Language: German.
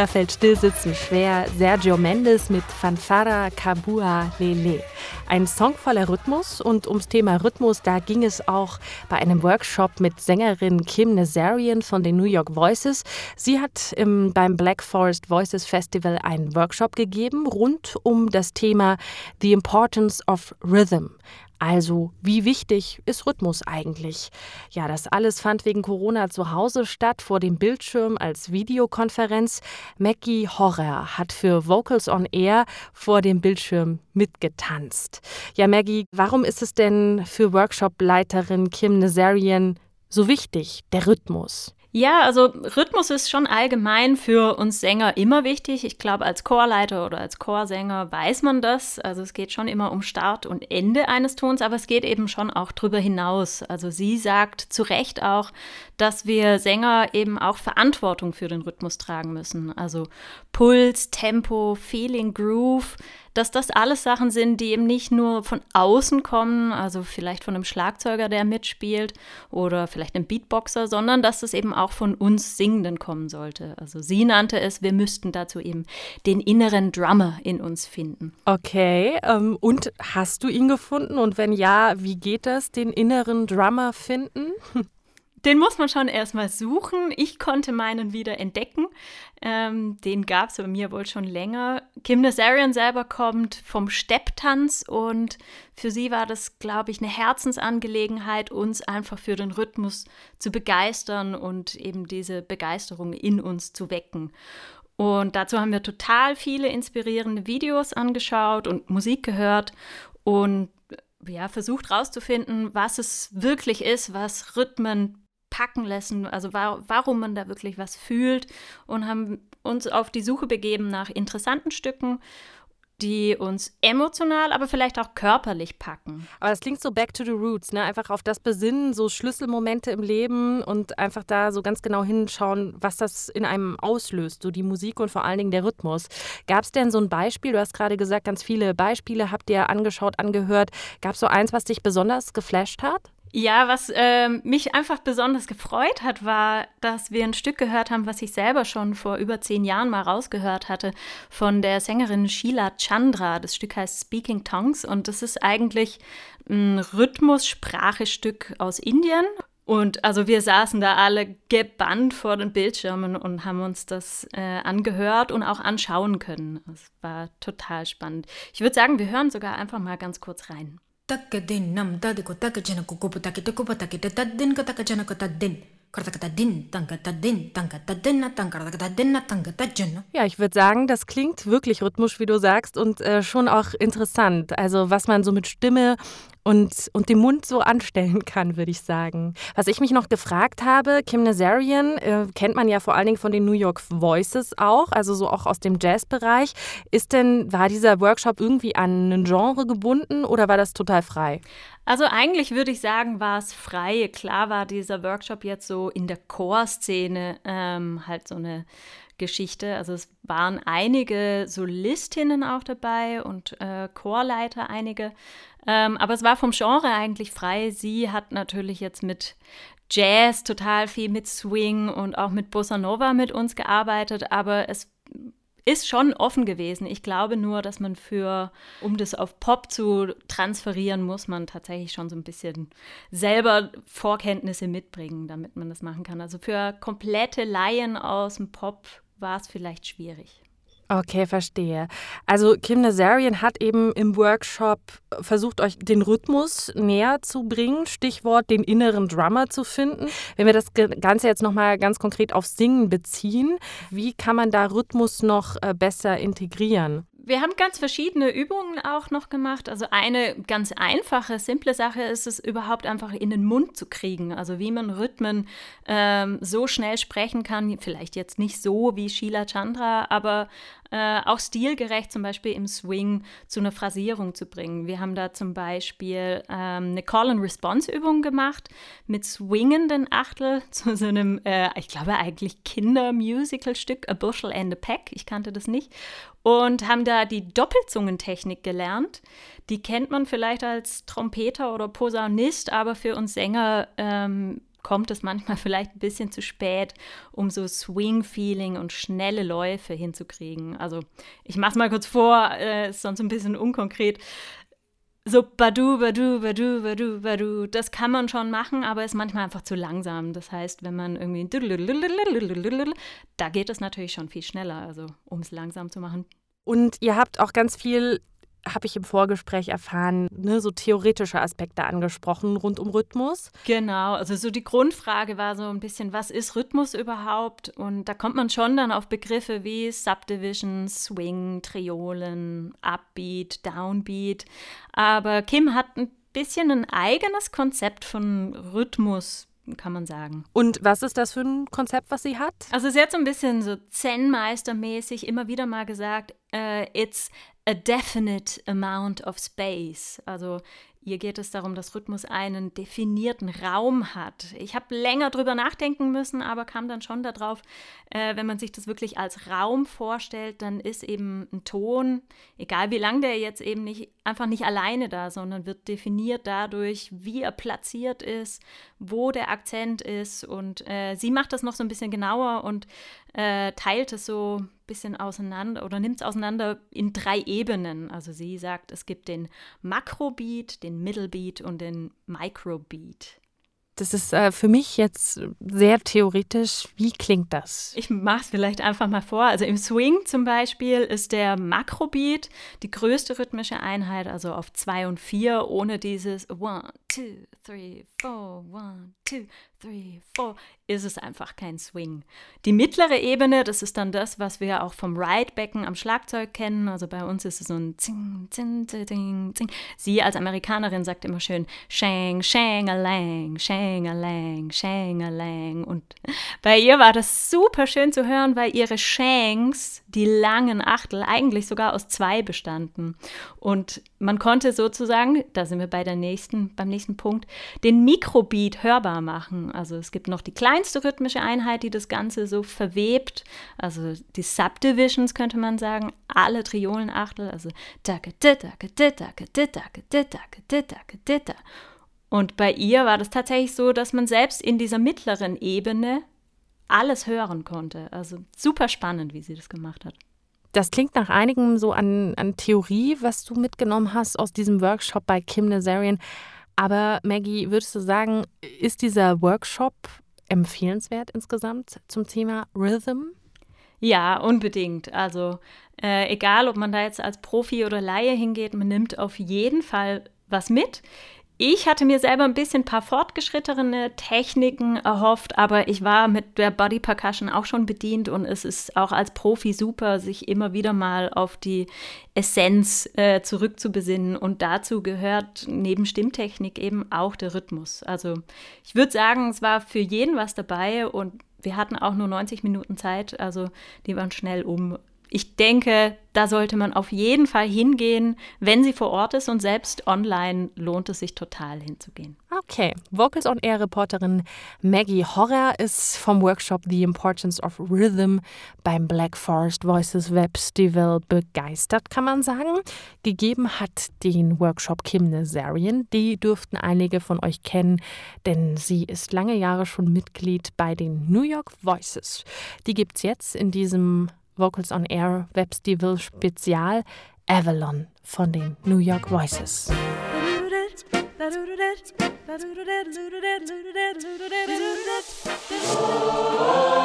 Da fällt Stillsitzen schwer. Sergio Mendes mit Fanfara Kabua Lele. Ein Song voller Rhythmus und ums Thema Rhythmus, da ging es auch bei einem Workshop mit Sängerin Kim Nazarian von den New York Voices. Sie hat im, beim Black Forest Voices Festival einen Workshop gegeben rund um das Thema The Importance of Rhythm. Also, wie wichtig ist Rhythmus eigentlich? Ja, das alles fand wegen Corona zu Hause statt, vor dem Bildschirm als Videokonferenz. Mackie Horrer hat für Vocals on Air vor dem Bildschirm mitgetanzt. Ja, Maggie, warum ist es denn für Workshop-Leiterin Kim Nazarian so wichtig, der Rhythmus? Ja, also Rhythmus ist schon allgemein für uns Sänger immer wichtig. Ich glaube, als Chorleiter oder als Chorsänger weiß man das. Also es geht schon immer um Start und Ende eines Tons, aber es geht eben schon auch drüber hinaus. Also sie sagt zu Recht auch, dass wir Sänger eben auch Verantwortung für den Rhythmus tragen müssen. Also Puls, Tempo, Feeling, Groove, dass das alles Sachen sind, die eben nicht nur von außen kommen, also vielleicht von einem Schlagzeuger, der mitspielt oder vielleicht einem Beatboxer, sondern dass es eben auch von uns Singenden kommen sollte. Also sie nannte es, wir müssten dazu eben den inneren Drummer in uns finden. Okay, ähm, und hast du ihn gefunden? Und wenn ja, wie geht das, den inneren Drummer finden? Den muss man schon erstmal suchen. Ich konnte meinen wieder entdecken. Ähm, den gab es bei mir wohl schon länger. Kim Nazarian selber kommt vom Stepptanz und für sie war das, glaube ich, eine Herzensangelegenheit, uns einfach für den Rhythmus zu begeistern und eben diese Begeisterung in uns zu wecken. Und dazu haben wir total viele inspirierende Videos angeschaut und Musik gehört und ja, versucht herauszufinden, was es wirklich ist, was Rhythmen packen lassen, also war, warum man da wirklich was fühlt und haben uns auf die Suche begeben nach interessanten Stücken die uns emotional, aber vielleicht auch körperlich packen. Aber das klingt so back to the roots, ne? Einfach auf das Besinnen, so Schlüsselmomente im Leben und einfach da so ganz genau hinschauen, was das in einem auslöst, so die Musik und vor allen Dingen der Rhythmus. Gab es denn so ein Beispiel? Du hast gerade gesagt, ganz viele Beispiele habt ihr angeschaut, angehört. Gab es so eins, was dich besonders geflasht hat? Ja, was äh, mich einfach besonders gefreut hat, war, dass wir ein Stück gehört haben, was ich selber schon vor über zehn Jahren mal rausgehört hatte, von der Sängerin Sheila Chandra. Das Stück heißt Speaking Tongues und das ist eigentlich ein Rhythmus-Sprachestück aus Indien. Und also wir saßen da alle gebannt vor den Bildschirmen und haben uns das äh, angehört und auch anschauen können. Es war total spannend. Ich würde sagen, wir hören sogar einfach mal ganz kurz rein. Takadin nam dadiko takajana kukupu takite kupa takite tadin ka takajana ka tadin. Ja, ich würde sagen, das klingt wirklich rhythmisch, wie du sagst, und äh, schon auch interessant. Also, was man so mit Stimme und, und dem Mund so anstellen kann, würde ich sagen. Was ich mich noch gefragt habe, Kim Nazarian äh, kennt man ja vor allen Dingen von den New York Voices auch, also so auch aus dem Jazzbereich. Ist denn, war dieser Workshop irgendwie an ein Genre gebunden oder war das total frei? Also eigentlich würde ich sagen, war es frei. Klar war dieser Workshop jetzt so in der Chorszene ähm, halt so eine Geschichte. Also es waren einige Solistinnen auch dabei und äh, Chorleiter einige. Ähm, aber es war vom Genre eigentlich frei. Sie hat natürlich jetzt mit Jazz total viel mit Swing und auch mit Bossa Nova mit uns gearbeitet, aber es ist schon offen gewesen. Ich glaube nur, dass man für, um das auf Pop zu transferieren, muss man tatsächlich schon so ein bisschen selber Vorkenntnisse mitbringen, damit man das machen kann. Also für komplette Laien aus dem Pop war es vielleicht schwierig. Okay, verstehe. Also Kim Nazarian hat eben im Workshop versucht, euch den Rhythmus näher zu bringen, Stichwort den inneren Drummer zu finden. Wenn wir das Ganze jetzt nochmal ganz konkret auf Singen beziehen, wie kann man da Rhythmus noch äh, besser integrieren? Wir haben ganz verschiedene Übungen auch noch gemacht. Also eine ganz einfache, simple Sache ist es, überhaupt einfach in den Mund zu kriegen. Also wie man Rhythmen ähm, so schnell sprechen kann. Vielleicht jetzt nicht so wie Sheila Chandra, aber äh, auch stilgerecht zum Beispiel im Swing zu einer Phrasierung zu bringen. Wir haben da zum Beispiel ähm, eine Call-and-Response-Übung gemacht mit swingenden Achtel zu so einem, äh, ich glaube eigentlich Kinder-Musical-Stück, A Bushel and a Pack. Ich kannte das nicht. Und haben da die Doppelzungentechnik gelernt. Die kennt man vielleicht als Trompeter oder Posaunist, aber für uns Sänger ähm, kommt es manchmal vielleicht ein bisschen zu spät, um so Swing-Feeling und schnelle Läufe hinzukriegen. Also ich mache es mal kurz vor, äh, ist sonst ein bisschen unkonkret. So badu, badu, badu, badu, badu, das kann man schon machen, aber ist manchmal einfach zu langsam. Das heißt, wenn man irgendwie da geht es natürlich schon viel schneller, also um es langsam zu machen. Und ihr habt auch ganz viel habe ich im Vorgespräch erfahren, ne, so theoretische Aspekte angesprochen rund um Rhythmus. Genau, also so die Grundfrage war so ein bisschen, was ist Rhythmus überhaupt? Und da kommt man schon dann auf Begriffe wie Subdivision, Swing, Triolen, Upbeat, Downbeat. Aber Kim hat ein bisschen ein eigenes Konzept von Rhythmus kann man sagen. Und was ist das für ein Konzept, was sie hat? Also sie hat so ein bisschen so Zen-Meistermäßig immer wieder mal gesagt, uh, it's a definite amount of space. Also Ihr geht es darum, dass Rhythmus einen definierten Raum hat. Ich habe länger drüber nachdenken müssen, aber kam dann schon darauf, äh, wenn man sich das wirklich als Raum vorstellt, dann ist eben ein Ton, egal wie lang der jetzt eben nicht, einfach nicht alleine da, sondern wird definiert dadurch, wie er platziert ist, wo der Akzent ist. Und äh, sie macht das noch so ein bisschen genauer und äh, teilt es so bisschen auseinander oder nimmt es auseinander in drei Ebenen. Also sie sagt, es gibt den Makrobeat, den Middlebeat und den Microbeat. Das ist äh, für mich jetzt sehr theoretisch. Wie klingt das? Ich mache es vielleicht einfach mal vor. Also im Swing zum Beispiel ist der Makrobeat die größte rhythmische Einheit, also auf zwei und vier, ohne dieses One, two, three, four, one, two, three, four, ist es einfach kein Swing. Die mittlere Ebene, das ist dann das, was wir auch vom Ride-Becken am Schlagzeug kennen. Also bei uns ist es so ein Zing, Zing, Zing, Zing. Sie als Amerikanerin sagt immer schön Shang, Shang-a-lang, Shang-a-lang, Shang-a-lang. Und bei ihr war das super schön zu hören, weil ihre Shangs, die langen Achtel, eigentlich sogar aus zwei bestanden. Und man konnte sozusagen, da sind wir bei der nächsten, beim nächsten Punkt, den Mikrobeat hörbar machen. Also es gibt noch die kleinste rhythmische Einheit, die das Ganze so verwebt. Also die Subdivisions könnte man sagen, alle Triolenachtel, also und bei ihr war das tatsächlich so, dass man selbst in dieser mittleren Ebene alles hören konnte. Also super spannend, wie sie das gemacht hat. Das klingt nach einigem so an, an Theorie, was du mitgenommen hast aus diesem Workshop bei Kim Nazarian. Aber Maggie, würdest du sagen, ist dieser Workshop empfehlenswert insgesamt zum Thema Rhythm? Ja, unbedingt. Also äh, egal, ob man da jetzt als Profi oder Laie hingeht, man nimmt auf jeden Fall was mit. Ich hatte mir selber ein bisschen ein paar fortgeschrittene Techniken erhofft, aber ich war mit der Body Percussion auch schon bedient und es ist auch als Profi super, sich immer wieder mal auf die Essenz äh, zurückzubesinnen. Und dazu gehört neben Stimmtechnik eben auch der Rhythmus. Also ich würde sagen, es war für jeden was dabei und wir hatten auch nur 90 Minuten Zeit, also die waren schnell um ich denke, da sollte man auf jeden Fall hingehen, wenn sie vor Ort ist und selbst online lohnt es sich total hinzugehen. Okay, Vocals on Air Reporterin Maggie Horrer ist vom Workshop The Importance of Rhythm beim Black Forest Voices Festival begeistert, kann man sagen. Gegeben hat den Workshop Kim Nazarian. Die dürften einige von euch kennen, denn sie ist lange Jahre schon Mitglied bei den New York Voices. Die gibt es jetzt in diesem Vocals on Air Webs Spezial Avalon von den New York Voices. Oh.